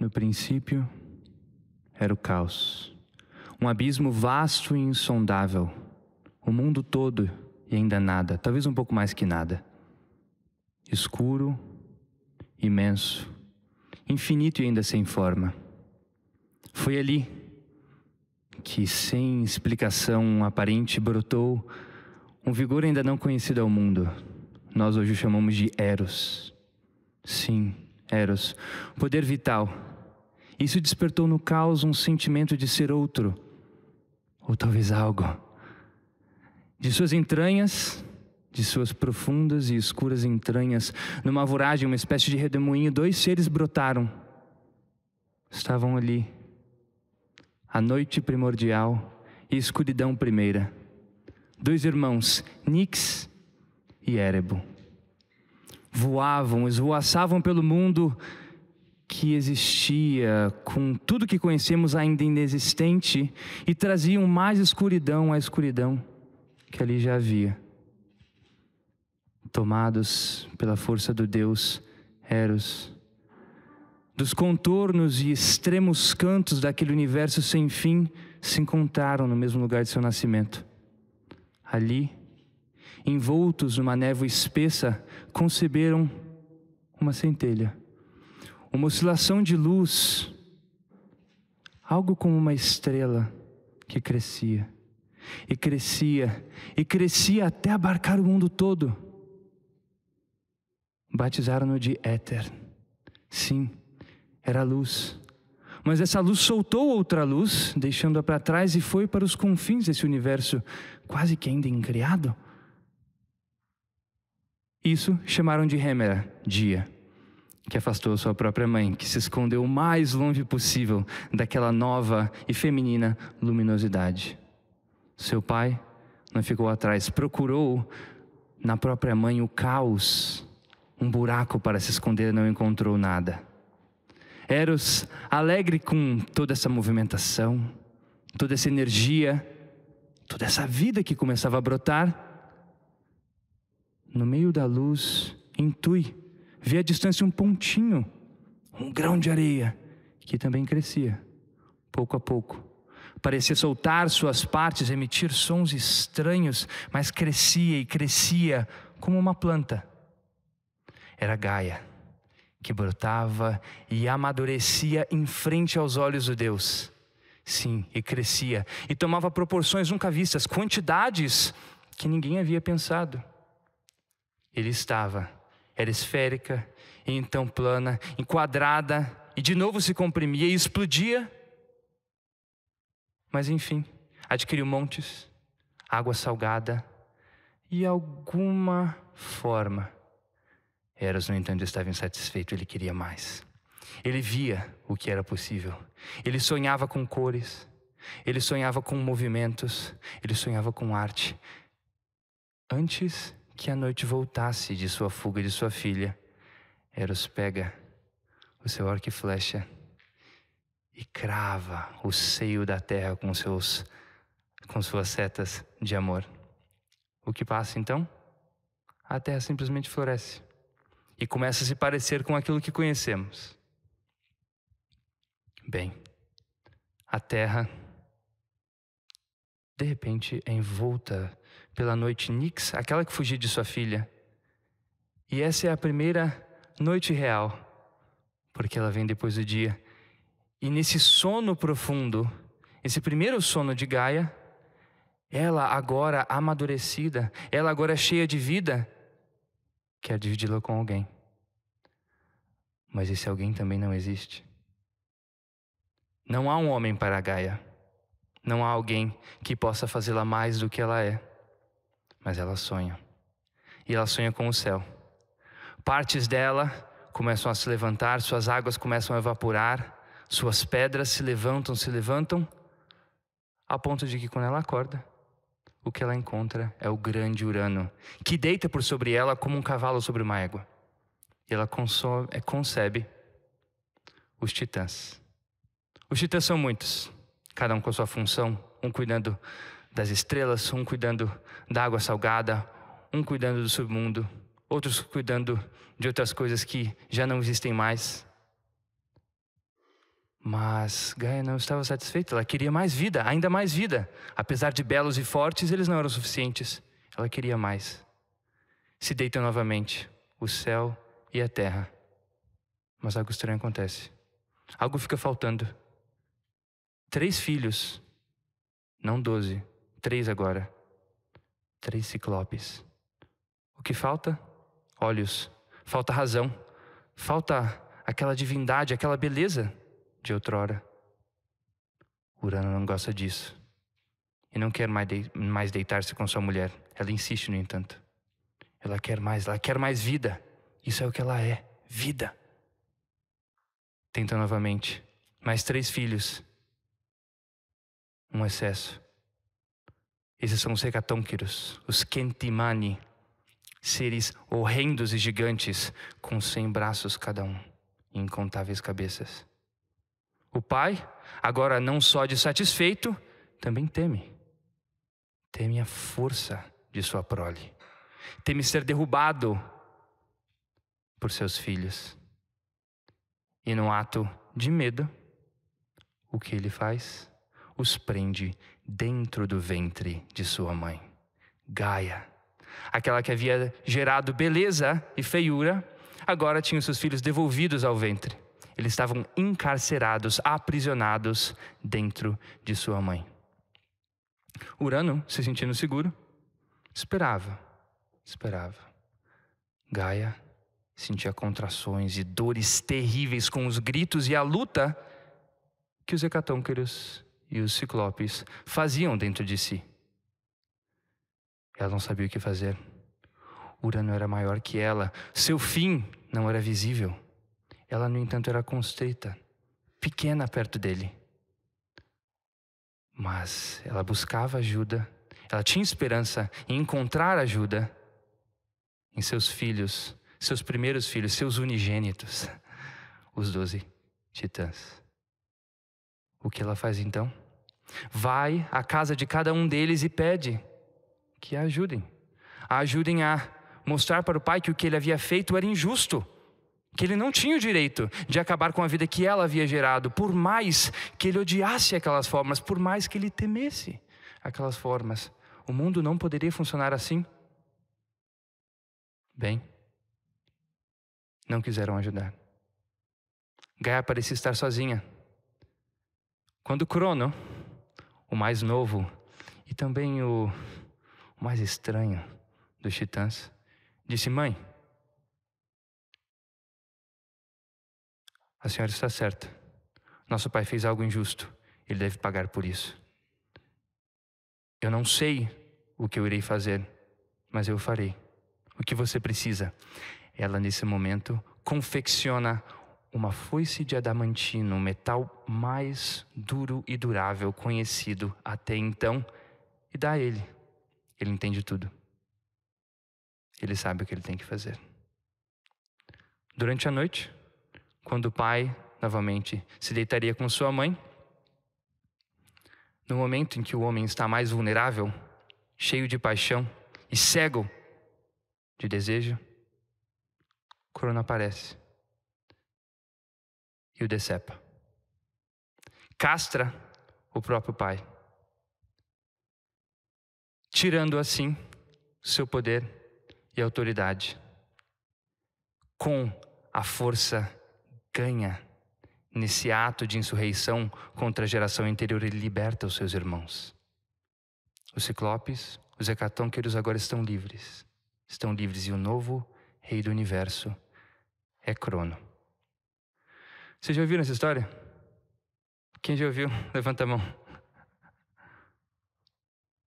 No princípio era o caos, um abismo vasto e insondável, o mundo todo e ainda nada, talvez um pouco mais que nada. Escuro, imenso, infinito e ainda sem forma. Foi ali que, sem explicação aparente, brotou um vigor ainda não conhecido ao mundo. Nós hoje o chamamos de Eros. Sim, Eros, poder vital. Isso despertou no caos um sentimento de ser outro, ou talvez algo. De suas entranhas, de suas profundas e escuras entranhas, numa voragem, uma espécie de redemoinho, dois seres brotaram. Estavam ali. A noite primordial e escuridão primeira. Dois irmãos, Nix e Érebo voavam, esvoaçavam pelo mundo que existia, com tudo que conhecemos ainda inexistente, e traziam mais escuridão à escuridão que ali já havia. Tomados pela força do Deus Eros, dos contornos e extremos cantos daquele universo sem fim, se encontraram no mesmo lugar de seu nascimento. Ali, envoltos numa névoa espessa, conceberam uma centelha, uma oscilação de luz, algo como uma estrela que crescia, e crescia, e crescia até abarcar o mundo todo. Batizaram-no de éter. Sim, era luz. Mas essa luz soltou outra luz, deixando-a para trás e foi para os confins desse universo quase que ainda incriado. Isso chamaram de Hemera, dia, que afastou sua própria mãe, que se escondeu o mais longe possível daquela nova e feminina luminosidade. Seu pai não ficou atrás, procurou na própria mãe o caos, um buraco para se esconder, não encontrou nada. Eros, alegre com toda essa movimentação, toda essa energia, toda essa vida que começava a brotar, no meio da luz, intui, vê à distância um pontinho, um grão de areia, que também crescia, pouco a pouco. Parecia soltar suas partes, emitir sons estranhos, mas crescia e crescia como uma planta. Era Gaia, que brotava e amadurecia em frente aos olhos de Deus. Sim, e crescia, e tomava proporções nunca vistas, quantidades que ninguém havia pensado. Ele estava, era esférica, e então plana, enquadrada, e de novo se comprimia e explodia. Mas enfim, adquiriu montes, água salgada e alguma forma. Eros, no entanto, estava insatisfeito, ele queria mais. Ele via o que era possível. Ele sonhava com cores, ele sonhava com movimentos, ele sonhava com arte. Antes que a noite voltasse de sua fuga de sua filha, Eros pega o seu arco e flecha e crava o seio da terra com, seus, com suas setas de amor. O que passa então? A terra simplesmente floresce e começa a se parecer com aquilo que conhecemos. Bem, a terra de repente é envolta pela noite Nix, aquela que fugiu de sua filha. E essa é a primeira noite real, porque ela vem depois do dia. E nesse sono profundo, esse primeiro sono de Gaia, ela agora amadurecida, ela agora cheia de vida, quer dividi-la com alguém. Mas esse alguém também não existe. Não há um homem para Gaia. Não há alguém que possa fazê-la mais do que ela é mas ela sonha. E ela sonha com o céu. Partes dela começam a se levantar, suas águas começam a evaporar, suas pedras se levantam, se levantam, a ponto de que quando ela acorda, o que ela encontra é o grande Urano, que deita por sobre ela como um cavalo sobre uma égua. E ela é, concebe os titãs. Os titãs são muitos, cada um com a sua função, um cuidando das estrelas, um cuidando da água salgada, um cuidando do submundo, outros cuidando de outras coisas que já não existem mais. Mas Gaia não estava satisfeita, ela queria mais vida, ainda mais vida. Apesar de belos e fortes, eles não eram suficientes. Ela queria mais. Se deitam novamente o céu e a terra. Mas algo estranho acontece. Algo fica faltando. Três filhos, não doze, três agora. Três ciclopes. O que falta? Olhos. Falta razão. Falta aquela divindade, aquela beleza de outrora. Urano não gosta disso. E não quer mais deitar-se com sua mulher. Ela insiste, no entanto. Ela quer mais, ela quer mais vida. Isso é o que ela é: vida. Tenta novamente. Mais três filhos. Um excesso. Esses são os hecatônquiros, os kentimani, seres horrendos e gigantes, com cem braços cada um e incontáveis cabeças. O pai, agora não só de satisfeito, também teme. Teme a força de sua prole. Teme ser derrubado por seus filhos. E num ato de medo, o que ele faz? Os prende dentro do ventre de sua mãe, Gaia. Aquela que havia gerado beleza e feiura, agora tinha seus filhos devolvidos ao ventre. Eles estavam encarcerados, aprisionados dentro de sua mãe. Urano, se sentindo seguro, esperava, esperava. Gaia sentia contrações e dores terríveis com os gritos e a luta que os hecatônqueros e os ciclopes faziam dentro de si. Ela não sabia o que fazer. Urano era maior que ela, seu fim não era visível. Ela, no entanto, era constrita, pequena perto dele. Mas ela buscava ajuda, ela tinha esperança em encontrar ajuda em seus filhos, seus primeiros filhos, seus unigênitos, os doze titãs. O que ela faz então? Vai à casa de cada um deles e pede que a ajudem. A ajudem a mostrar para o pai que o que ele havia feito era injusto que ele não tinha o direito de acabar com a vida que ela havia gerado, por mais que ele odiasse aquelas formas, por mais que ele temesse aquelas formas. O mundo não poderia funcionar assim. Bem, não quiseram ajudar. Gaia parecia estar sozinha. Quando Crono, o mais novo e também o, mais estranho dos titãs, disse: Mãe, A senhora está certa. Nosso pai fez algo injusto. Ele deve pagar por isso. Eu não sei o que eu irei fazer, mas eu farei. O que você precisa? Ela, nesse momento, confecciona uma foice de adamantino, metal mais duro e durável conhecido até então, e dá a ele. Ele entende tudo. Ele sabe o que ele tem que fazer. Durante a noite, quando o pai, novamente, se deitaria com sua mãe. No momento em que o homem está mais vulnerável, cheio de paixão e cego de desejo, Corona aparece e o decepa. Castra o próprio pai, tirando assim seu poder e autoridade, com a força ganha nesse ato de insurreição contra a geração anterior, ele liberta os seus irmãos. Os ciclopes, os hecatônqueros agora estão livres. Estão livres e o novo rei do universo é Crono. Vocês já ouviram essa história? Quem já ouviu? Levanta a mão.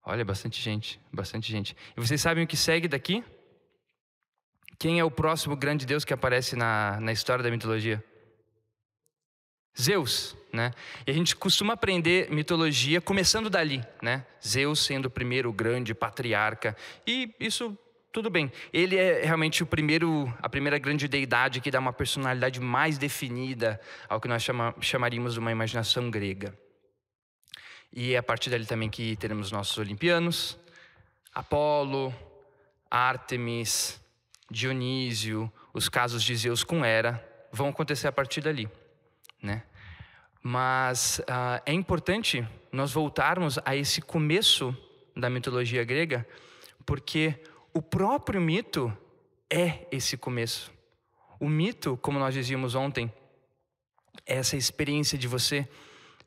Olha, bastante gente, bastante gente. E vocês sabem o que segue daqui? Quem é o próximo grande deus que aparece na, na história da mitologia? Zeus, né? E a gente costuma aprender mitologia começando dali, né? Zeus sendo o primeiro grande patriarca. E isso tudo bem. Ele é realmente o primeiro, a primeira grande deidade que dá uma personalidade mais definida ao que nós chama, chamaríamos de uma imaginação grega. E é a partir dali também que teremos nossos olimpianos, Apolo, Ártemis, Dionísio, os casos de Zeus com Hera vão acontecer a partir dali né? Mas uh, é importante nós voltarmos a esse começo da mitologia grega, porque o próprio mito é esse começo. O mito, como nós dizíamos ontem, é essa experiência de você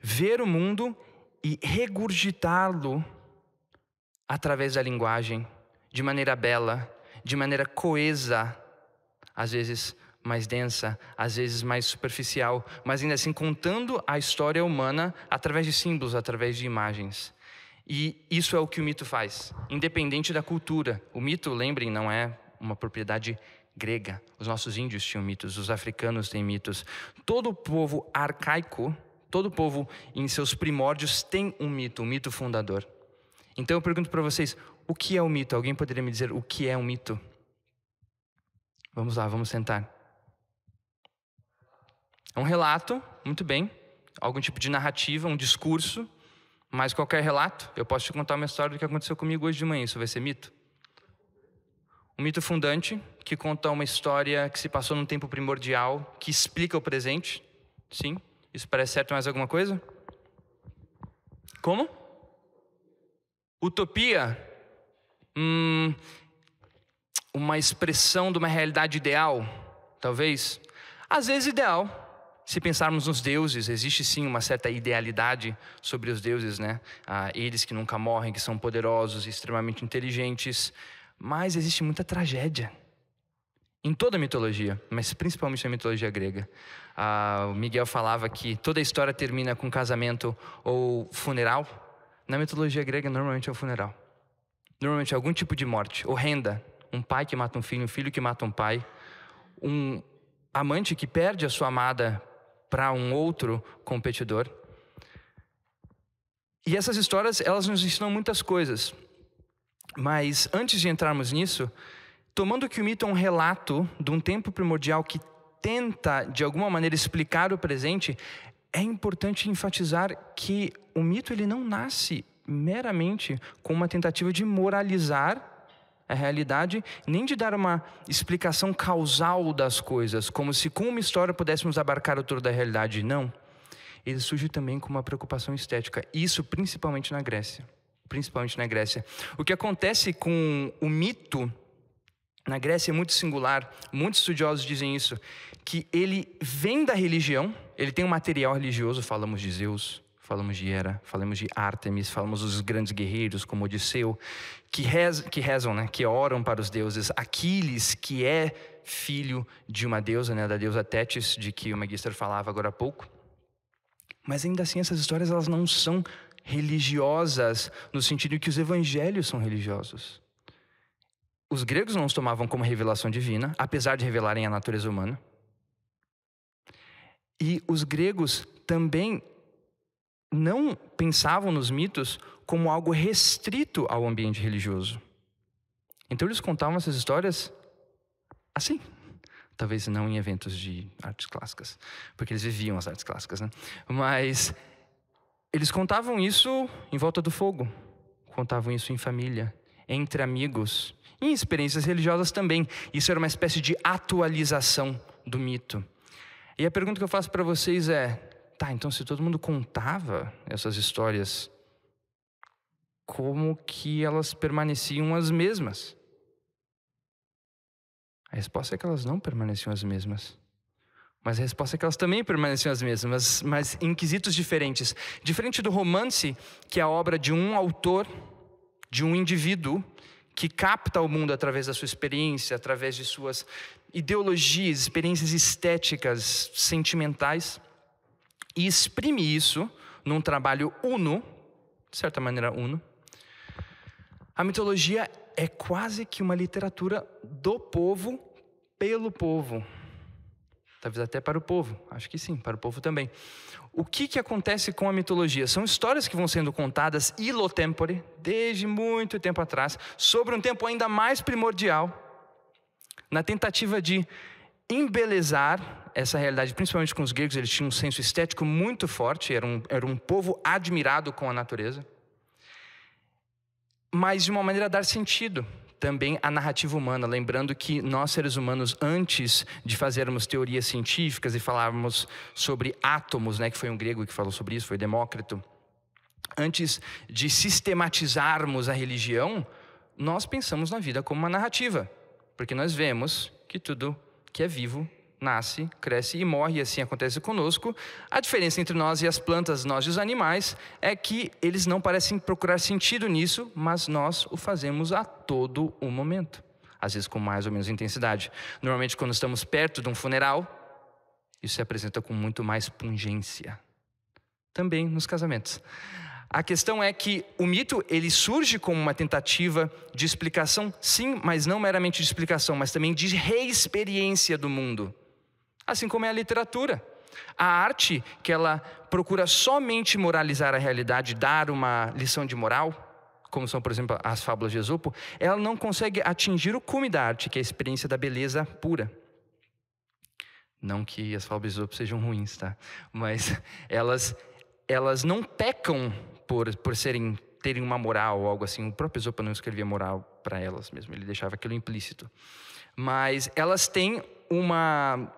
ver o mundo e regurgitá-lo através da linguagem, de maneira bela, de maneira coesa, às vezes mais densa, às vezes mais superficial, mas ainda assim contando a história humana através de símbolos, através de imagens. E isso é o que o mito faz, independente da cultura. O mito, lembrem, não é uma propriedade grega. Os nossos índios tinham mitos, os africanos têm mitos. Todo povo arcaico, todo povo em seus primórdios tem um mito, um mito fundador. Então eu pergunto para vocês, o que é o um mito? Alguém poderia me dizer o que é um mito? Vamos lá, vamos sentar. É um relato, muito bem, algum tipo de narrativa, um discurso, mas qualquer relato, eu posso te contar uma história do que aconteceu comigo hoje de manhã, isso vai ser mito? Um mito fundante que conta uma história que se passou num tempo primordial, que explica o presente. Sim, isso parece certo mais alguma coisa? Como? Utopia? Hum, uma expressão de uma realidade ideal, talvez? Às vezes ideal. Se pensarmos nos deuses, existe sim uma certa idealidade sobre os deuses, né? Ah, eles que nunca morrem, que são poderosos, extremamente inteligentes. Mas existe muita tragédia em toda a mitologia, mas principalmente na mitologia grega. Ah, o Miguel falava que toda a história termina com casamento ou funeral. Na mitologia grega, normalmente é o funeral. Normalmente é algum tipo de morte horrenda. Um pai que mata um filho, um filho que mata um pai, um amante que perde a sua amada para um outro competidor. E essas histórias, elas nos ensinam muitas coisas. Mas antes de entrarmos nisso, tomando que o mito é um relato de um tempo primordial que tenta, de alguma maneira, explicar o presente, é importante enfatizar que o mito ele não nasce meramente com uma tentativa de moralizar a realidade, nem de dar uma explicação causal das coisas, como se com uma história pudéssemos abarcar o todo da realidade. Não. Ele surge também com uma preocupação estética, isso principalmente na Grécia principalmente na Grécia. O que acontece com o mito na Grécia é muito singular, muitos estudiosos dizem isso, que ele vem da religião, ele tem um material religioso, falamos de Zeus, falamos de Hera, falamos de Ártemis, falamos dos grandes guerreiros como Odisseu, que, rez, que rezam, né, que oram para os deuses. Aquiles, que é filho de uma deusa, né, da deusa Tétis, de que o Magister falava agora há pouco. Mas ainda assim essas histórias elas não são religiosas, no sentido que os evangelhos são religiosos. Os gregos não os tomavam como revelação divina, apesar de revelarem a natureza humana. E os gregos também não pensavam nos mitos como algo restrito ao ambiente religioso. Então eles contavam essas histórias assim. Talvez não em eventos de artes clássicas, porque eles viviam as artes clássicas, né? Mas eles contavam isso em volta do fogo, contavam isso em família, entre amigos, em experiências religiosas também. Isso era uma espécie de atualização do mito. E a pergunta que eu faço para vocês é: tá, então se todo mundo contava essas histórias, como que elas permaneciam as mesmas? A resposta é que elas não permaneciam as mesmas. Mas a resposta é que elas também permaneciam as mesmas, mas em quesitos diferentes. Diferente do romance, que é a obra de um autor, de um indivíduo, que capta o mundo através da sua experiência, através de suas ideologias, experiências estéticas, sentimentais, e exprime isso num trabalho uno, de certa maneira uno. A mitologia é quase que uma literatura do povo pelo povo. Talvez até para o povo, acho que sim, para o povo também. O que, que acontece com a mitologia? São histórias que vão sendo contadas ilo tempore, desde muito tempo atrás, sobre um tempo ainda mais primordial, na tentativa de embelezar essa realidade, principalmente com os gregos, eles tinham um senso estético muito forte, era um, era um povo admirado com a natureza, mas de uma maneira a dar sentido também a narrativa humana, lembrando que nós seres humanos, antes de fazermos teorias científicas e falarmos sobre átomos, né, que foi um grego que falou sobre isso, foi Demócrito, antes de sistematizarmos a religião, nós pensamos na vida como uma narrativa, porque nós vemos que tudo que é vivo nasce, cresce e morre, e assim acontece conosco. A diferença entre nós e as plantas, nós e os animais, é que eles não parecem procurar sentido nisso, mas nós o fazemos a todo o momento, às vezes com mais ou menos intensidade. Normalmente, quando estamos perto de um funeral, isso se apresenta com muito mais pungência. Também nos casamentos. A questão é que o mito ele surge como uma tentativa de explicação, sim, mas não meramente de explicação, mas também de reexperiência do mundo. Assim como é a literatura. A arte, que ela procura somente moralizar a realidade, dar uma lição de moral, como são, por exemplo, as fábulas de Esopo, ela não consegue atingir o cume da arte, que é a experiência da beleza pura. Não que as fábulas de Esopo sejam ruins, tá? Mas elas, elas não pecam por, por serem terem uma moral ou algo assim. O próprio Esopo não escrevia moral para elas mesmo, ele deixava aquilo implícito. Mas elas têm uma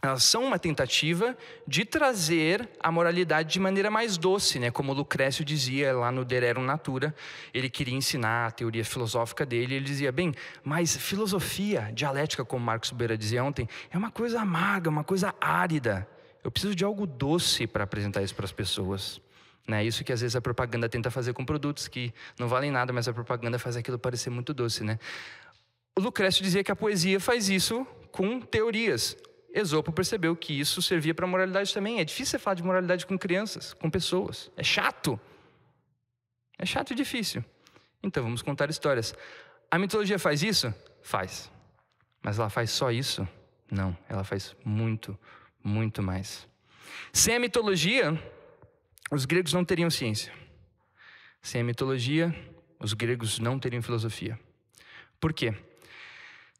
elas são uma tentativa de trazer a moralidade de maneira mais doce, né? Como Lucrécio dizia lá no De Rerum Natura, ele queria ensinar a teoria filosófica dele, ele dizia, bem, mas filosofia, dialética, como Marcos Beira dizia ontem, é uma coisa amarga, uma coisa árida. Eu preciso de algo doce para apresentar isso para as pessoas. Né? Isso que às vezes a propaganda tenta fazer com produtos que não valem nada, mas a propaganda faz aquilo parecer muito doce. Né? O Lucrécio dizia que a poesia faz isso com teorias. Esopo percebeu que isso servia para moralidade também. É difícil você falar de moralidade com crianças, com pessoas. É chato. É chato e difícil. Então vamos contar histórias. A mitologia faz isso? Faz. Mas ela faz só isso? Não, ela faz muito, muito mais. Sem a mitologia, os gregos não teriam ciência. Sem a mitologia, os gregos não teriam filosofia. Por quê?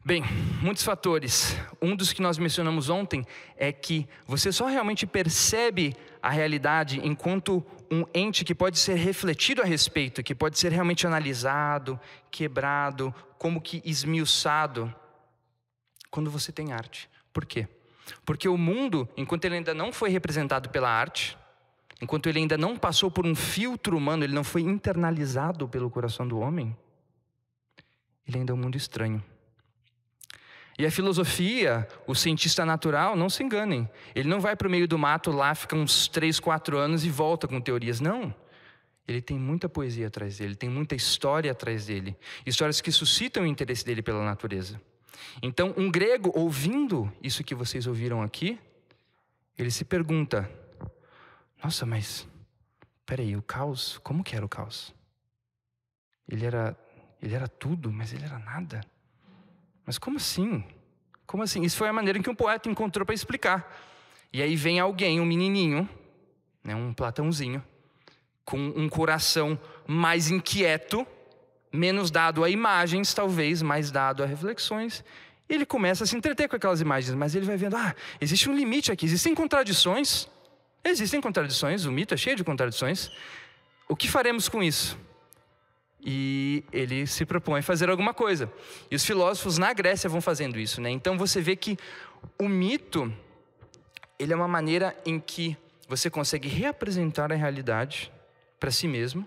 Bem, muitos fatores. Um dos que nós mencionamos ontem é que você só realmente percebe a realidade enquanto um ente que pode ser refletido a respeito, que pode ser realmente analisado, quebrado, como que esmiuçado, quando você tem arte. Por quê? Porque o mundo, enquanto ele ainda não foi representado pela arte, enquanto ele ainda não passou por um filtro humano, ele não foi internalizado pelo coração do homem, ele ainda é um mundo estranho. E a filosofia, o cientista natural, não se enganem. Ele não vai para o meio do mato lá, fica uns três, quatro anos e volta com teorias. Não. Ele tem muita poesia atrás dele, tem muita história atrás dele. Histórias que suscitam o interesse dele pela natureza. Então, um grego, ouvindo isso que vocês ouviram aqui, ele se pergunta: Nossa, mas peraí, o caos, como que era o caos? Ele era, ele era tudo, mas ele era nada. Mas como assim? Como assim? Isso foi a maneira que um poeta encontrou para explicar. E aí vem alguém, um menininho, né, um Platãozinho, com um coração mais inquieto, menos dado a imagens, talvez, mais dado a reflexões. E ele começa a se entreter com aquelas imagens, mas ele vai vendo, ah, existe um limite aqui, existem contradições. Existem contradições, o mito é cheio de contradições. O que faremos com isso? E ele se propõe a fazer alguma coisa. E os filósofos na Grécia vão fazendo isso, né? Então você vê que o mito ele é uma maneira em que você consegue reapresentar a realidade para si mesmo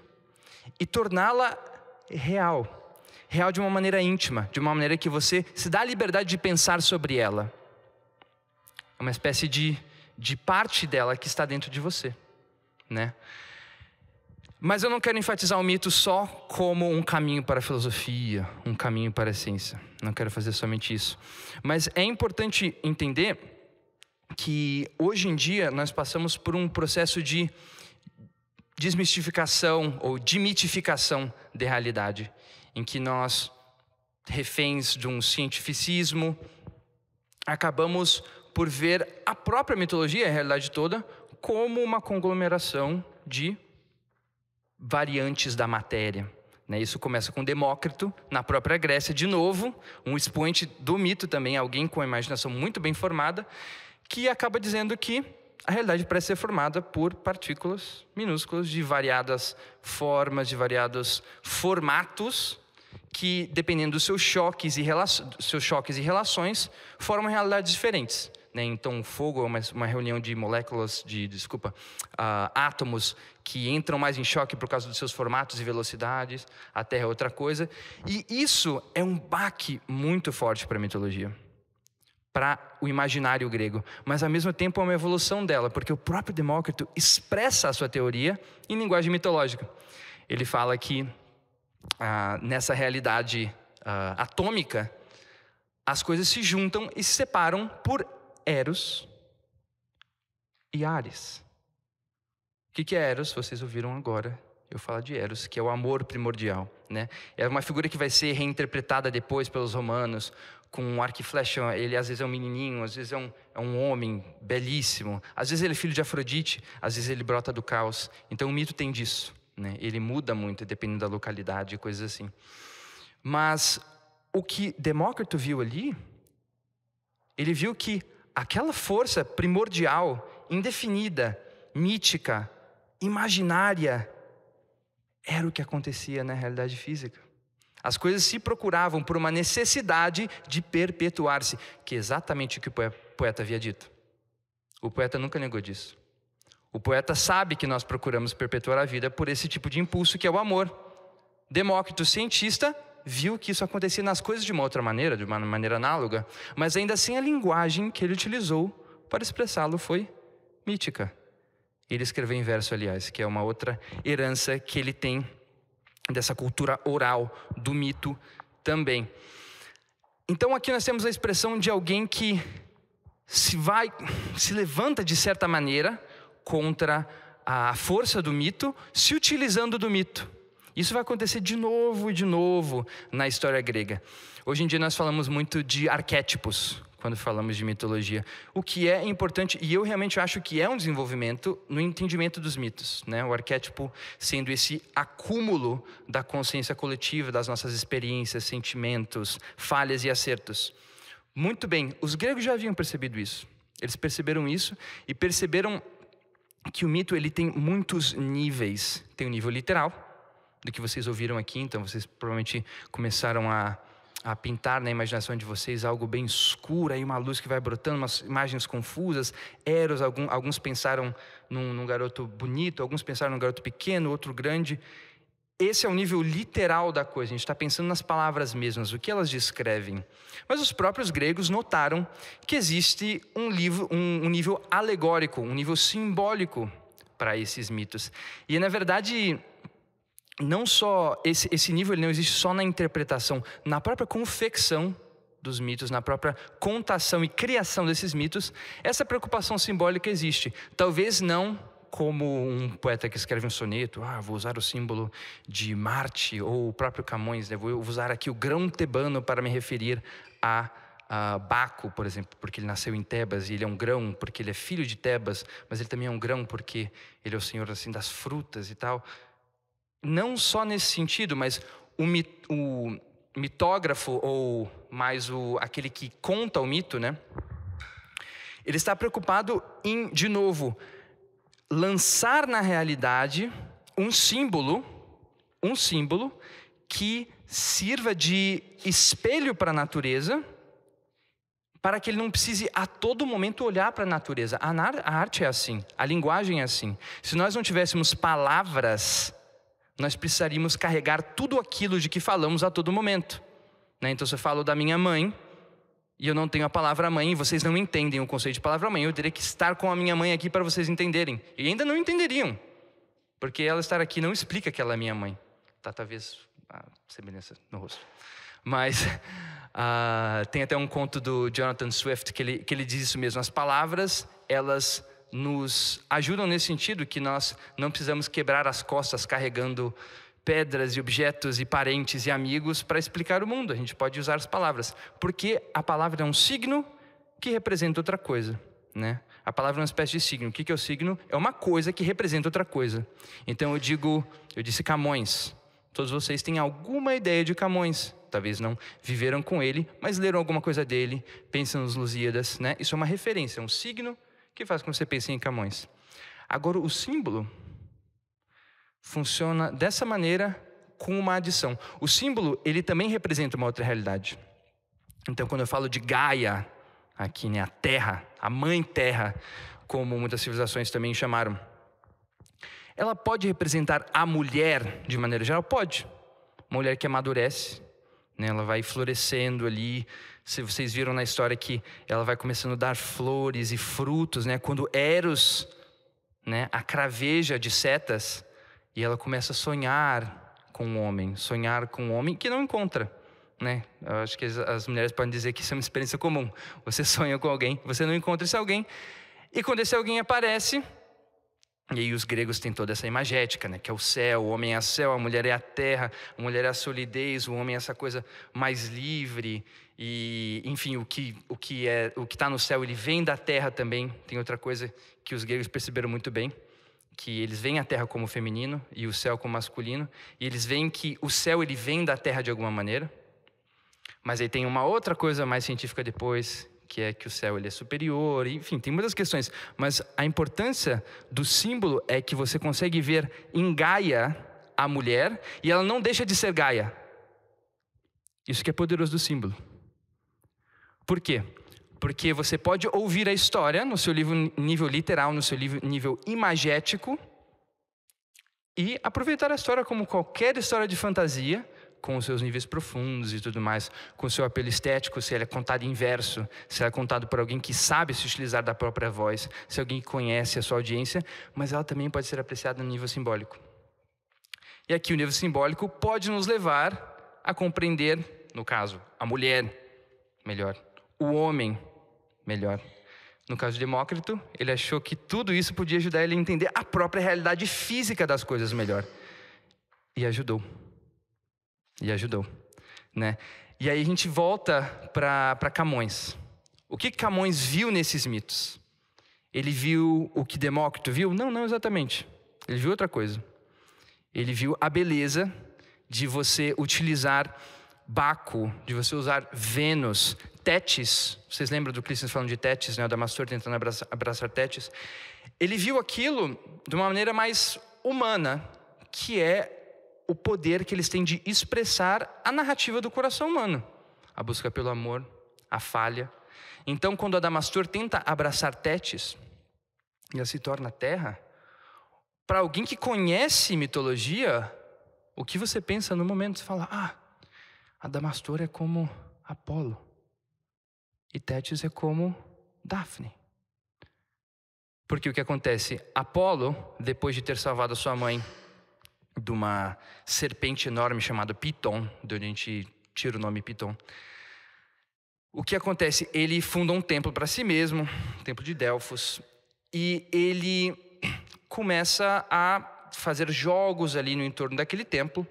e torná-la real. Real de uma maneira íntima, de uma maneira que você se dá a liberdade de pensar sobre ela. É uma espécie de, de parte dela que está dentro de você, né? Mas eu não quero enfatizar o mito só como um caminho para a filosofia, um caminho para a ciência. Não quero fazer somente isso. Mas é importante entender que hoje em dia nós passamos por um processo de desmistificação ou dimitificação da realidade, em que nós, reféns de um cientificismo, acabamos por ver a própria mitologia, a realidade toda, como uma conglomeração de variantes da matéria. Né? Isso começa com Demócrito, na própria Grécia, de novo, um expoente do mito também, alguém com a imaginação muito bem formada, que acaba dizendo que a realidade parece ser formada por partículas minúsculas de variadas formas, de variados formatos, que, dependendo dos seus choques e, seus choques e relações, formam realidades diferentes. Né? Então, o fogo é uma, uma, reunião de moléculas, de desculpa, uh, átomos que entram mais em choque por causa dos seus formatos e velocidades. A Terra é outra coisa. E isso é um baque muito forte para a mitologia, para o imaginário grego. Mas, ao mesmo tempo, é uma evolução dela, porque o próprio Demócrito expressa a sua teoria em linguagem mitológica. Ele fala que ah, nessa realidade ah, atômica, as coisas se juntam e se separam por Eros e Ares. O que é Eros? Vocês ouviram agora eu falar de Eros, que é o amor primordial. Né? É uma figura que vai ser reinterpretada depois pelos romanos, com um arco e flecha. Ele às vezes é um menininho, às vezes é um, é um homem belíssimo, às vezes ele é filho de Afrodite, às vezes ele brota do caos. Então o mito tem disso. Né? Ele muda muito dependendo da localidade e coisas assim. Mas o que Demócrito viu ali, ele viu que aquela força primordial, indefinida, mítica, imaginária, era o que acontecia na realidade física. As coisas se procuravam por uma necessidade de perpetuar-se, que é exatamente o que o poeta havia dito. O poeta nunca negou disso. O poeta sabe que nós procuramos perpetuar a vida por esse tipo de impulso que é o amor. Demócrito, cientista, viu que isso acontecia nas coisas de uma outra maneira, de uma maneira análoga, mas ainda assim a linguagem que ele utilizou para expressá-lo foi mítica. Ele escreveu em verso, aliás, que é uma outra herança que ele tem dessa cultura oral, do mito também. Então aqui nós temos a expressão de alguém que se vai, se levanta de certa maneira contra a força do mito, se utilizando do mito. Isso vai acontecer de novo e de novo na história grega. Hoje em dia nós falamos muito de arquétipos quando falamos de mitologia, o que é importante e eu realmente acho que é um desenvolvimento no entendimento dos mitos, né? O arquétipo sendo esse acúmulo da consciência coletiva, das nossas experiências, sentimentos, falhas e acertos. Muito bem, os gregos já haviam percebido isso. Eles perceberam isso e perceberam que o mito ele tem muitos níveis. Tem o nível literal, do que vocês ouviram aqui, então vocês provavelmente começaram a, a pintar na imaginação de vocês algo bem escuro, aí uma luz que vai brotando, umas imagens confusas. Eros, algum, alguns pensaram num, num garoto bonito, alguns pensaram num garoto pequeno, outro grande. Esse é o nível literal da coisa, a gente está pensando nas palavras mesmas, o que elas descrevem. Mas os próprios gregos notaram que existe um, livro, um, um nível alegórico, um nível simbólico para esses mitos. E na verdade, não só esse, esse nível não existe só na interpretação, na própria confecção dos mitos, na própria contação e criação desses mitos, essa preocupação simbólica existe. Talvez não como um poeta que escreve um soneto, ah, vou usar o símbolo de Marte, ou o próprio Camões, né? vou usar aqui o grão tebano para me referir a, a Baco, por exemplo, porque ele nasceu em Tebas e ele é um grão porque ele é filho de Tebas, mas ele também é um grão porque ele é o senhor assim das frutas e tal. Não só nesse sentido, mas o, mit, o mitógrafo ou mais o aquele que conta o mito, né? Ele está preocupado em, de novo, lançar na realidade um símbolo, um símbolo que sirva de espelho para a natureza, para que ele não precise a todo momento olhar para a natureza. A arte é assim, a linguagem é assim. Se nós não tivéssemos palavras, nós precisaríamos carregar tudo aquilo de que falamos a todo momento. Né? Então, se eu falo da minha mãe, e eu não tenho a palavra mãe, e vocês não entendem o conceito de palavra mãe, eu teria que estar com a minha mãe aqui para vocês entenderem. E ainda não entenderiam, porque ela estar aqui não explica que ela é minha mãe. Tá, talvez a semelhança no rosto. Mas uh, tem até um conto do Jonathan Swift que ele, que ele diz isso mesmo. As palavras, elas nos ajudam nesse sentido, que nós não precisamos quebrar as costas carregando pedras e objetos e parentes e amigos para explicar o mundo. A gente pode usar as palavras, porque a palavra é um signo que representa outra coisa, né? A palavra é uma espécie de signo. O que é o signo? É uma coisa que representa outra coisa. Então eu digo, eu disse Camões. Todos vocês têm alguma ideia de Camões. Talvez não viveram com ele, mas leram alguma coisa dele, pensam nos Lusíadas, né? Isso é uma referência, é um signo que faz com que você pense em Camões. Agora, o símbolo funciona dessa maneira com uma adição. O símbolo, ele também representa uma outra realidade. Então, quando eu falo de Gaia, aqui, né, a Terra, a Mãe Terra, como muitas civilizações também chamaram, ela pode representar a mulher de maneira geral? Pode. Uma mulher que amadurece, né, ela vai florescendo ali. Se vocês viram na história que ela vai começando a dar flores e frutos, né? Quando Eros, né, a craveja de setas, e ela começa a sonhar com um homem, sonhar com um homem que não encontra. Né? Eu acho que as mulheres podem dizer que isso é uma experiência comum. Você sonha com alguém, você não encontra esse alguém, e quando esse alguém aparece, e aí os gregos têm toda essa imagética, né? que é o céu, o homem é o céu, a mulher é a terra, a mulher é a solidez, o homem é essa coisa mais livre, e enfim, o que o que é o que está no céu, ele vem da terra também. Tem outra coisa que os gregos perceberam muito bem, que eles veem a terra como feminino e o céu como masculino, e eles veem que o céu ele vem da terra de alguma maneira. Mas aí tem uma outra coisa mais científica depois, que é que o céu ele é superior, enfim, tem muitas questões. Mas a importância do símbolo é que você consegue ver em Gaia a mulher e ela não deixa de ser Gaia. Isso que é poderoso do símbolo. Por quê? Porque você pode ouvir a história no seu livro nível literal, no seu nível imagético, e aproveitar a história como qualquer história de fantasia, com os seus níveis profundos e tudo mais, com o seu apelo estético, se ela é contada em verso, se ela é contada por alguém que sabe se utilizar da própria voz, se alguém conhece a sua audiência, mas ela também pode ser apreciada no nível simbólico. E aqui o nível simbólico pode nos levar a compreender, no caso, a mulher melhor, o homem melhor. No caso de Demócrito, ele achou que tudo isso podia ajudar ele a entender a própria realidade física das coisas melhor. E ajudou e ajudou, né? E aí a gente volta para Camões. O que Camões viu nesses mitos? Ele viu o que Demócrito viu? Não, não exatamente. Ele viu outra coisa. Ele viu a beleza de você utilizar Baco, de você usar Vênus, Tétis. Vocês lembram do Clístenes falando de Tétis, né? O Damastor tentando abraçar, abraçar Tétis. Ele viu aquilo de uma maneira mais humana, que é o poder que eles têm de expressar a narrativa do coração humano. A busca pelo amor, a falha. Então, quando Adamastor tenta abraçar Tétis, e ela se torna terra, para alguém que conhece mitologia, o que você pensa no momento? Você fala, ah, Adamastor é como Apolo, e Tétis é como Daphne. Porque o que acontece? Apolo, depois de ter salvado sua mãe de uma serpente enorme chamada Piton, de onde a gente tira o nome Piton. O que acontece? Ele funda um templo para si mesmo, o templo de Delfos, e ele começa a fazer jogos ali no entorno daquele templo.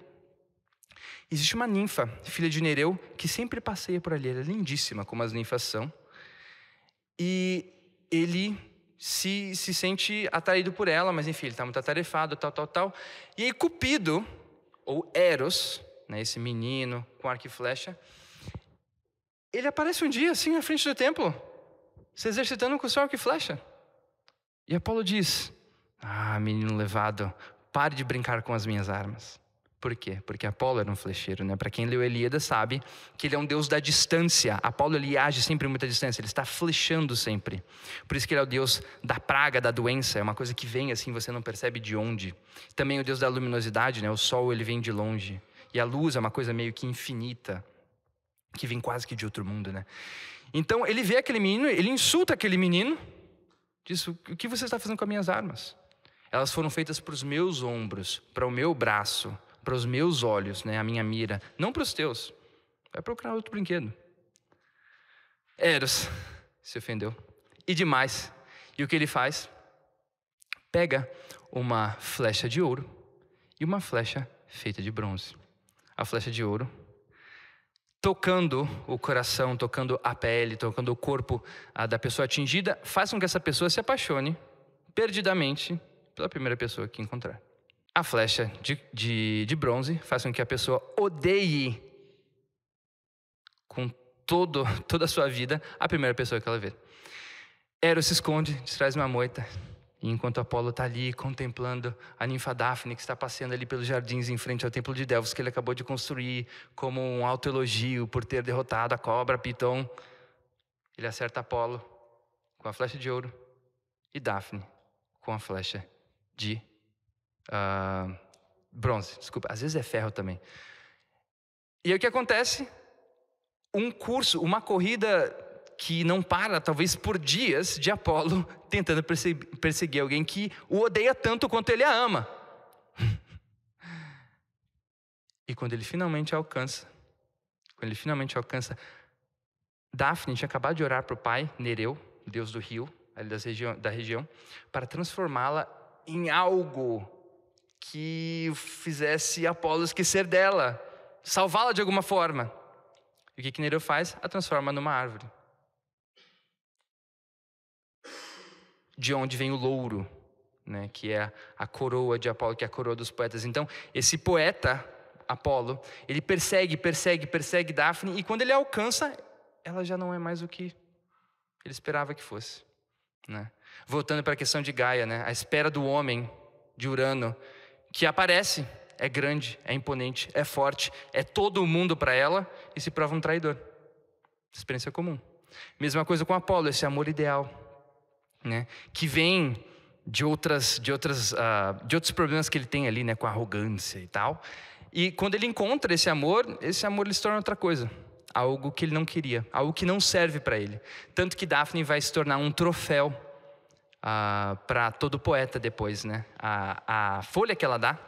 Existe uma ninfa, filha de Nereu, que sempre passeia por ali, ela é lindíssima, como as ninfas são. E ele se, se sente atraído por ela, mas enfim, ele está muito atarefado, tal, tal, tal. E aí Cupido, ou Eros, né, esse menino com arco e flecha, ele aparece um dia assim na frente do templo, se exercitando com seu arco e flecha. E Apolo diz: Ah, menino levado, pare de brincar com as minhas armas. Por quê? Porque Apolo era um flecheiro, né? Para quem leu Elíada sabe que ele é um deus da distância. Apolo ele age sempre em muita distância, ele está flechando sempre. Por isso que ele é o deus da praga, da doença, é uma coisa que vem assim, você não percebe de onde. Também o deus da luminosidade, né? O sol ele vem de longe. E a luz é uma coisa meio que infinita, que vem quase que de outro mundo, né? Então ele vê aquele menino, ele insulta aquele menino, diz: "O que você está fazendo com as minhas armas? Elas foram feitas para os meus ombros, para o meu braço." Para os meus olhos, né, a minha mira, não para os teus. Vai procurar outro brinquedo. Eros se ofendeu. E demais. E o que ele faz? Pega uma flecha de ouro e uma flecha feita de bronze. A flecha de ouro, tocando o coração, tocando a pele, tocando o corpo ah, da pessoa atingida, faz com que essa pessoa se apaixone perdidamente pela primeira pessoa que encontrar. A flecha de, de, de bronze faz com que a pessoa odeie com todo, toda a sua vida a primeira pessoa que ela vê. Eros se esconde, traz uma moita E enquanto Apolo está ali contemplando a ninfa Daphne, que está passeando ali pelos jardins em frente ao templo de Delfos, que ele acabou de construir como um autoelogio por ter derrotado a cobra Piton, ele acerta Apolo com a flecha de ouro e Daphne com a flecha de uh, bronze. Desculpa, às vezes é ferro também. E aí o que acontece? Um curso, uma corrida que não para, talvez por dias, de Apolo tentando perseguir alguém que o odeia tanto quanto ele a ama. E quando ele finalmente alcança, quando ele finalmente alcança, Daphne tinha acabado de orar para o pai, Nereu, deus do rio, ali região, da região, para transformá-la em algo que fizesse Apolo esquecer dela, salvá-la de alguma forma. E o que, que Nereu faz? A transforma numa árvore. De onde vem o louro, né, que é a coroa de Apolo, que é a coroa dos poetas. Então, esse poeta, Apolo, ele persegue, persegue, persegue Daphne, e quando ele alcança, ela já não é mais o que ele esperava que fosse. Né? Voltando para a questão de Gaia, né? a espera do homem, de Urano, que aparece, é grande, é imponente, é forte, é todo o mundo para ela e se prova um traidor. Experiência comum. Mesma coisa com Apolo, esse amor ideal, né? que vem de outras, de outras, uh, de outros problemas que ele tem ali, né, com arrogância e tal. E quando ele encontra esse amor, esse amor ele se torna outra coisa, algo que ele não queria, algo que não serve para ele. Tanto que Daphne vai se tornar um troféu ah, para todo poeta depois, né? A, a folha que ela dá,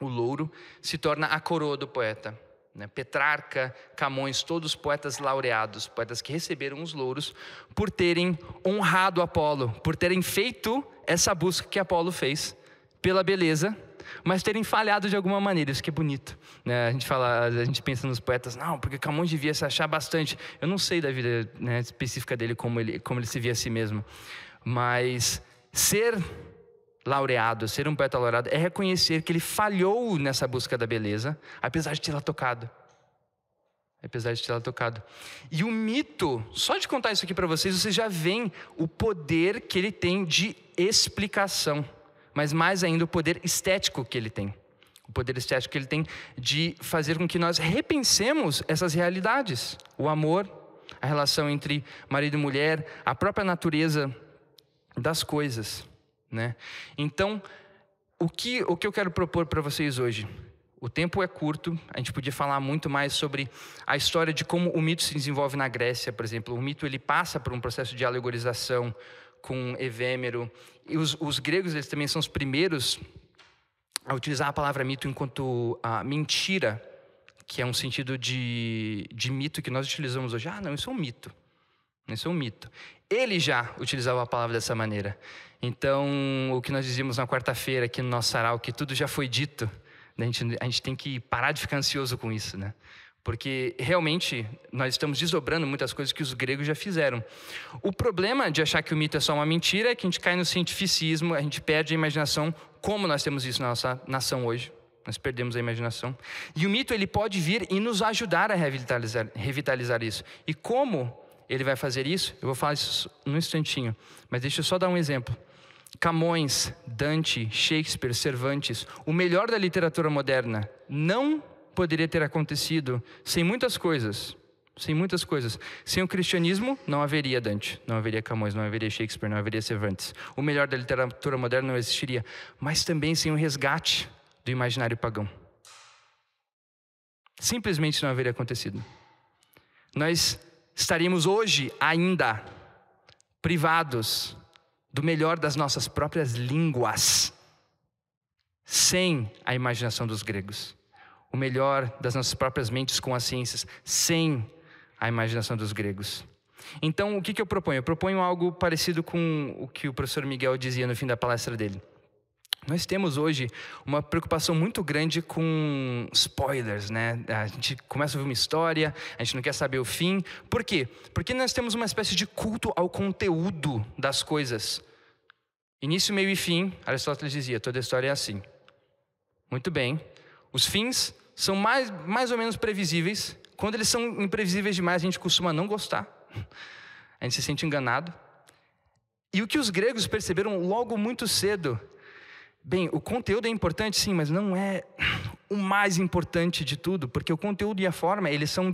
o louro, se torna a coroa do poeta. Né? Petrarca, Camões, todos poetas laureados, poetas que receberam os louros por terem honrado Apolo, por terem feito essa busca que Apolo fez pela beleza, mas terem falhado de alguma maneira. Isso que é bonito. Né? A gente fala, a gente pensa nos poetas, não, porque Camões devia se achar bastante. Eu não sei da vida né, específica dele como ele, como ele se via a si mesmo. Mas ser laureado, ser um poeta laureado, é reconhecer que ele falhou nessa busca da beleza, apesar de tê-la tocado. Apesar de tê-la tocado. E o mito, só de contar isso aqui para vocês, vocês já veem o poder que ele tem de explicação, mas mais ainda o poder estético que ele tem. O poder estético que ele tem de fazer com que nós repensemos essas realidades. O amor, a relação entre marido e mulher, a própria natureza das coisas, né? Então, o que, o que eu quero propor para vocês hoje? O tempo é curto, a gente podia falar muito mais sobre a história de como o mito se desenvolve na Grécia, por exemplo. O mito ele passa por um processo de alegorização com Evêmero. E os, os gregos eles também são os primeiros a utilizar a palavra mito enquanto a mentira, que é um sentido de, de mito que nós utilizamos hoje. Ah, não, isso é um mito. Isso é um mito. Ele já utilizava a palavra dessa maneira. Então, o que nós dizíamos na quarta-feira aqui no nosso sarau, que tudo já foi dito, né? a, gente, a gente tem que parar de ficar ansioso com isso, né? Porque realmente nós estamos desdobrando muitas coisas que os gregos já fizeram. O problema de achar que o mito é só uma mentira é que a gente cai no cientificismo, a gente perde a imaginação, como nós temos isso na nossa nação hoje. Nós perdemos a imaginação. E o mito ele pode vir e nos ajudar a revitalizar, revitalizar isso. E como ele vai fazer isso. Eu vou falar isso num instantinho, mas deixa eu só dar um exemplo. Camões, Dante, Shakespeare, Cervantes, o melhor da literatura moderna não poderia ter acontecido sem muitas coisas. Sem muitas coisas. Sem o cristianismo, não haveria Dante, não haveria Camões, não haveria Shakespeare, não haveria Cervantes. O melhor da literatura moderna não existiria. Mas também sem o resgate do imaginário pagão. Simplesmente não haveria acontecido. Nós estaríamos hoje ainda privados do melhor das nossas próprias línguas, sem a imaginação dos gregos. O melhor das nossas próprias mentes com as ciências, sem a imaginação dos gregos. Então, o que, que eu proponho? Eu proponho algo parecido com o que o professor Miguel dizia no fim da palestra dele. Nós temos hoje uma preocupação muito grande com spoilers, né? A gente começa a ouvir uma história, a gente não quer saber o fim. Por quê? Porque nós temos uma espécie de culto ao conteúdo das coisas. Início, meio e fim, Aristóteles dizia, toda história é assim. Muito bem. Os fins são mais, mais ou menos previsíveis. Quando eles são imprevisíveis demais, a gente costuma não gostar. A gente se sente enganado. E o que os gregos perceberam logo muito cedo Bem, o conteúdo é importante sim, mas não é o mais importante de tudo, porque o conteúdo e a forma, eles são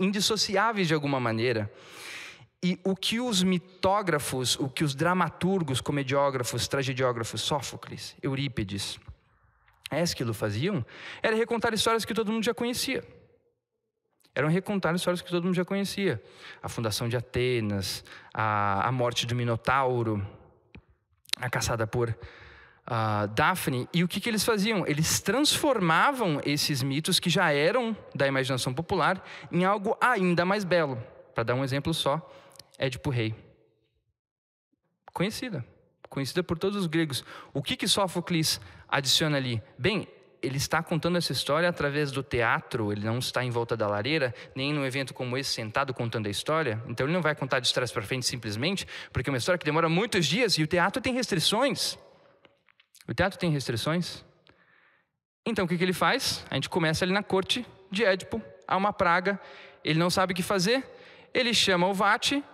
indissociáveis de alguma maneira. E o que os mitógrafos, o que os dramaturgos, comediógrafos, tragediógrafos, Sófocles, Eurípides, Ésquilo faziam, era recontar histórias que todo mundo já conhecia. Eram recontar histórias que todo mundo já conhecia. A fundação de Atenas, a, a morte do Minotauro, a caçada por uh, Daphne. E o que, que eles faziam? Eles transformavam esses mitos que já eram da imaginação popular em algo ainda mais belo. Para dar um exemplo só, Édipo Rei. Conhecida. Conhecida por todos os gregos. O que, que Sófocles adiciona ali? Bem, ele está contando essa história através do teatro, ele não está em volta da lareira, nem num evento como esse sentado contando a história. Então ele não vai contar de trás para frente simplesmente, porque é uma história que demora muitos dias e o teatro tem restrições. O teatro tem restrições? Então o que, que ele faz? A gente começa ali na corte de Édipo, há uma praga, ele não sabe o que fazer, ele chama o Vate,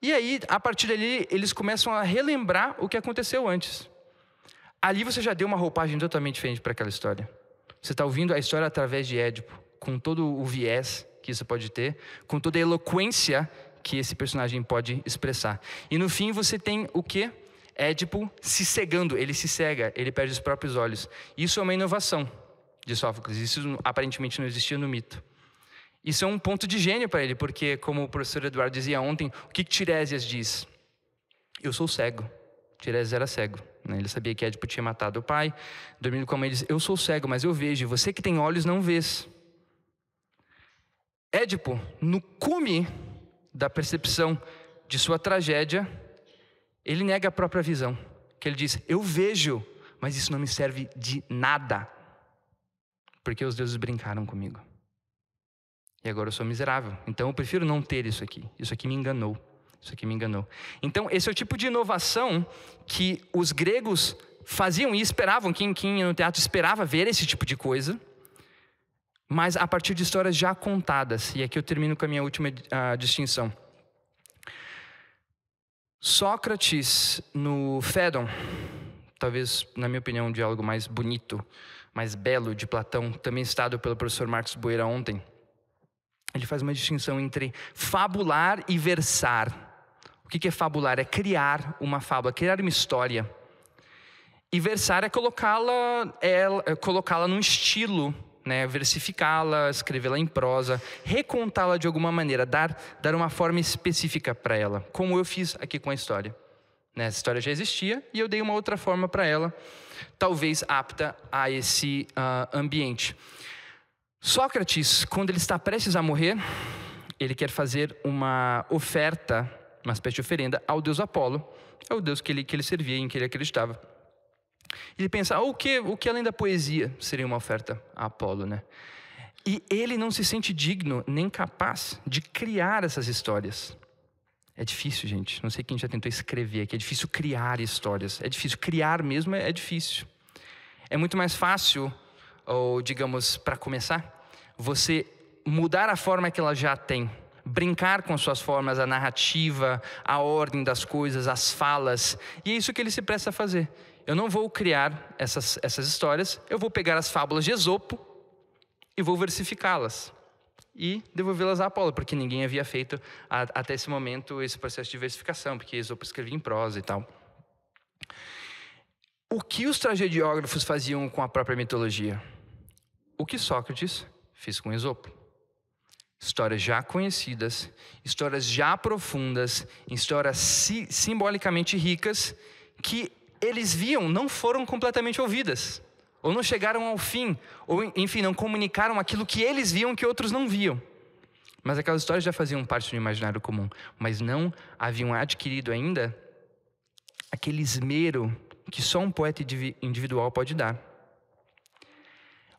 e aí, a partir dali, eles começam a relembrar o que aconteceu antes. Ali você já deu uma roupagem totalmente diferente para aquela história. Você está ouvindo a história através de Édipo, com todo o viés que isso pode ter, com toda a eloquência que esse personagem pode expressar. E no fim você tem o quê? Édipo se cegando, ele se cega, ele perde os próprios olhos. Isso é uma inovação de Sófocles, isso aparentemente não existia no mito. Isso é um ponto de gênio para ele, porque, como o professor Eduardo dizia ontem, o que, Tiresias diz? Eu sou cego. Tiresias era cego. Né? Ele sabia que Édipo tinha matado o pai. Dormindo com a mãe, ele diz: Eu sou cego, mas eu vejo. Você que tem olhos, não vês. Édipo, no cume da percepção de sua tragédia, ele nega a própria visão. Que ele diz: Eu vejo, mas isso não me serve de nada, porque os deuses brincaram comigo. E agora eu sou miserável. Então eu prefiro não ter isso aqui. Isso aqui me enganou. Isso aqui me enganou. Então, esse é o tipo de inovação que os gregos faziam e esperavam. Quem, quem no teatro esperava ver esse tipo de coisa. Mas a partir de histórias já contadas. E aqui eu termino com a minha última uh, distinção. Sócrates, no Fédon, talvez, na minha opinião, um diálogo mais bonito, mais belo de Platão, também citado pelo professor Marcos Boeira ontem, ele faz uma distinção entre fabular e versar. O que é fabular? É criar uma fábula, criar uma história. E versar é colocá-la é, é colocá-la num estilo né, versificá-la, escrevê-la em prosa, recontá-la de alguma maneira, dar, dar uma forma específica para ela, como eu fiz aqui com a história. Né, essa história já existia e eu dei uma outra forma para ela, talvez apta a esse uh, ambiente. Sócrates, quando ele está prestes a morrer, ele quer fazer uma oferta, uma espécie de oferenda ao deus Apolo, é o deus que ele, que ele servia, em que ele acreditava. Ele pensa, ah, o que, o que além da poesia seria uma oferta a Apolo, né? E ele não se sente digno nem capaz de criar essas histórias. É difícil, gente. Não sei quem já tentou escrever aqui. É difícil criar histórias. É difícil. Criar mesmo é, é difícil. É muito mais fácil, ou digamos, para começar, você mudar a forma que ela já tem. Brincar com suas formas, a narrativa, a ordem das coisas, as falas. E é isso que ele se presta a fazer eu não vou criar essas, essas histórias, eu vou pegar as fábulas de Esopo e vou versificá-las e devolvê-las a Apolo, porque ninguém havia feito a, até esse momento esse processo de versificação, porque Esopo escrevia em prosa e tal. O que os tragediógrafos faziam com a própria mitologia? O que Sócrates fez com Esopo. Histórias já conhecidas, histórias já profundas, histórias si, simbolicamente ricas, que eles viam não foram completamente ouvidas, ou não chegaram ao fim, ou enfim, não comunicaram aquilo que eles viam que outros não viam. Mas aquelas histórias já faziam parte do imaginário comum, mas não haviam adquirido ainda aquele esmero que só um poeta individual pode dar.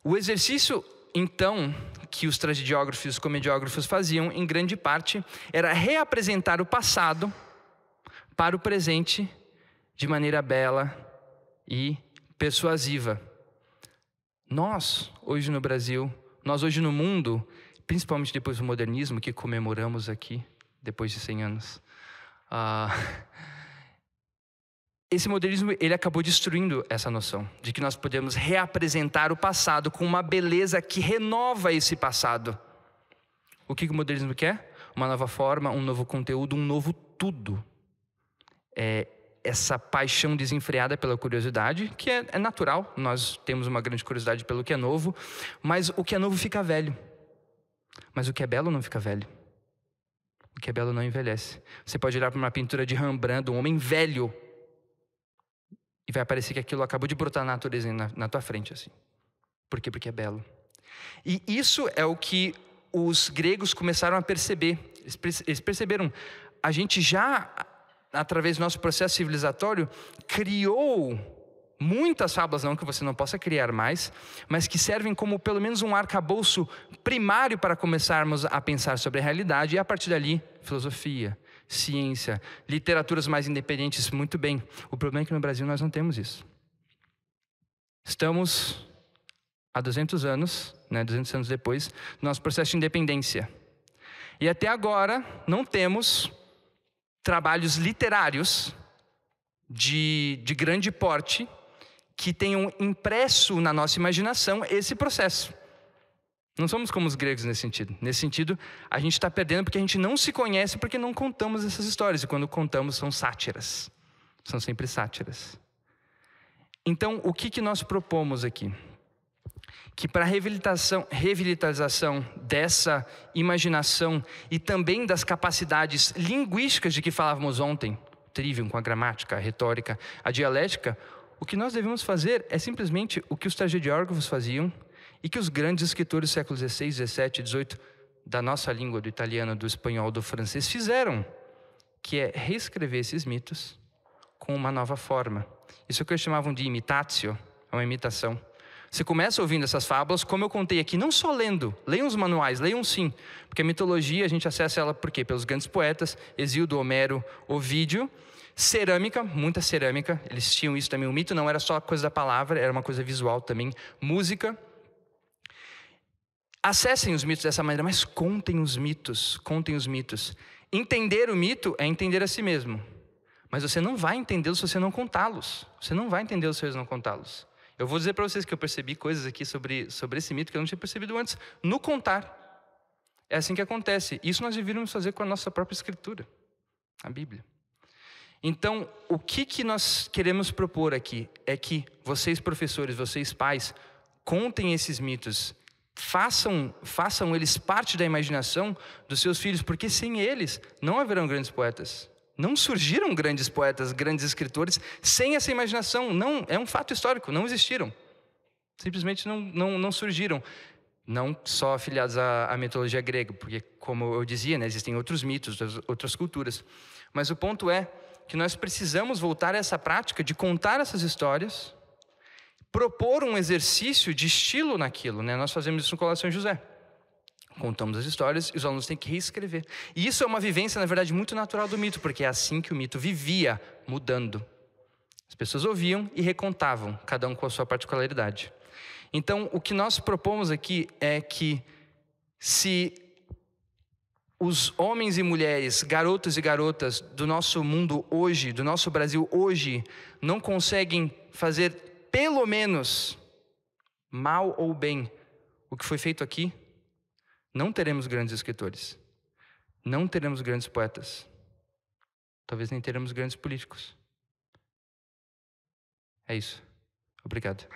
O exercício, então, que os tragediógrafos e os comediógrafos faziam, em grande parte, era reapresentar o passado para o presente de maneira bela e persuasiva. Nós, hoje no Brasil, nós hoje no mundo, principalmente depois do modernismo, que comemoramos aqui, depois de 100 anos, uh, esse modernismo ele acabou destruindo essa noção de que nós podemos reapresentar o passado com uma beleza que renova esse passado. O que o modernismo quer? Uma nova forma, um novo conteúdo, um novo tudo. É essa paixão desenfreada pela curiosidade, que é, é natural, nós temos uma grande curiosidade pelo que é novo, mas o que é novo fica velho. Mas o que é belo não fica velho. O que é belo não envelhece. Você pode olhar para uma pintura de Rembrandt, um homem velho, e vai parecer que aquilo acabou de brotar na natureza na, na tua frente, assim. Por quê? Porque é belo. E isso é o que os gregos começaram a perceber. Eles perceberam, a gente já, através do nosso processo civilizatório, criou muitas fábulas, não que você não possa criar mais, mas que servem como pelo menos um arcabouço primário para começarmos a pensar sobre a realidade e a partir dali, filosofia, ciência, literaturas mais independentes, muito bem. O problema é que no Brasil nós não temos isso. Estamos há 200 anos, né, 200 anos depois, no nosso processo de independência. E até agora não temos trabalhos literários de, de grande porte que tenham impresso na nossa imaginação esse processo. Não somos como os gregos nesse sentido. Nesse sentido, a gente está perdendo porque a gente não se conhece porque não contamos essas histórias. E quando contamos, são sátiras. São sempre sátiras. Então, o que, que nós propomos aqui? Que para a reabilitação, reabilitação dessa imaginação e também das capacidades linguísticas de que falávamos ontem, trivium com a gramática, a retórica, a dialética, o que nós devemos fazer é simplesmente o que os tragediógrafos faziam e que os grandes escritores do século XVI, XVII, XVIII da nossa língua, do italiano, do espanhol, do francês fizeram, que é reescrever esses mitos com uma nova forma. Isso é o que eles chamavam de imitatio, é uma imitação. Você começa ouvindo essas fábulas, como eu contei aqui, não só lendo, leiam os manuais, leiam sim, porque a mitologia a gente acessa ela por quê? Pelos grandes poetas, Exildo, Homero, Ovídio, cerâmica, muita cerâmica, eles tinham isso também, o mito não era só coisa da palavra, era uma coisa visual também, música. Acessem os mitos dessa maneira, mas contem os mitos, contem os mitos. Entender o mito é entender a si mesmo, mas você não vai entendê-los se você não contá-los. Você não vai entendê-los se você não contá-los. Eu vou dizer para vocês que eu percebi coisas aqui sobre, sobre esse mito que eu não tinha percebido antes, no contar. É assim que acontece. Isso nós deveríamos fazer com a nossa própria escritura, a Bíblia. Então, o que, que nós queremos propor aqui é que vocês, professores, vocês, pais, contem esses mitos, façam, façam eles parte da imaginação dos seus filhos, porque sem eles não haverão grandes poetas. Não surgiram grandes poetas, grandes escritores sem essa imaginação. Não, é um fato histórico, não existiram. Simplesmente não, não, não surgiram. Não só afiliados à, à mitologia grega, porque, como eu dizia, né, existem outros mitos, outras culturas. Mas o ponto é que nós precisamos voltar a essa prática de contar essas histórias, propor um exercício de estilo naquilo. Né? Nós fazemos isso no Colação José. Contamos as histórias e os alunos têm que reescrever. E isso é uma vivência, na verdade, muito natural do mito, porque é assim que o mito vivia, mudando. As pessoas ouviam e recontavam, cada um com a sua particularidade. Então, o que nós propomos aqui é que, se os homens e mulheres, garotos e garotas do nosso mundo hoje, do nosso Brasil hoje, não conseguem fazer pelo menos mal ou bem o que foi feito aqui, não teremos grandes escritores. Não teremos grandes poetas. Talvez nem teremos grandes políticos. É isso. Obrigado.